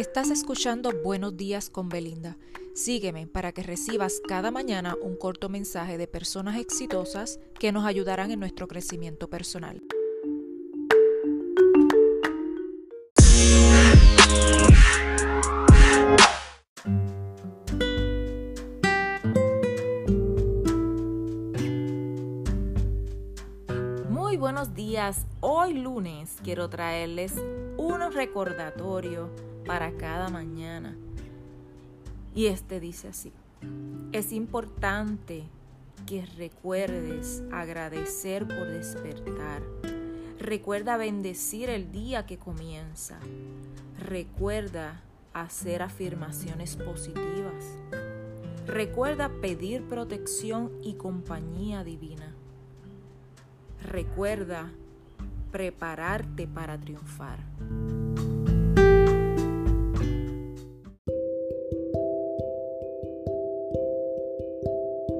Estás escuchando Buenos días con Belinda. Sígueme para que recibas cada mañana un corto mensaje de personas exitosas que nos ayudarán en nuestro crecimiento personal. Muy buenos días. Hoy lunes quiero traerles un recordatorio para cada mañana. Y este dice así, es importante que recuerdes agradecer por despertar. Recuerda bendecir el día que comienza. Recuerda hacer afirmaciones positivas. Recuerda pedir protección y compañía divina. Recuerda prepararte para triunfar.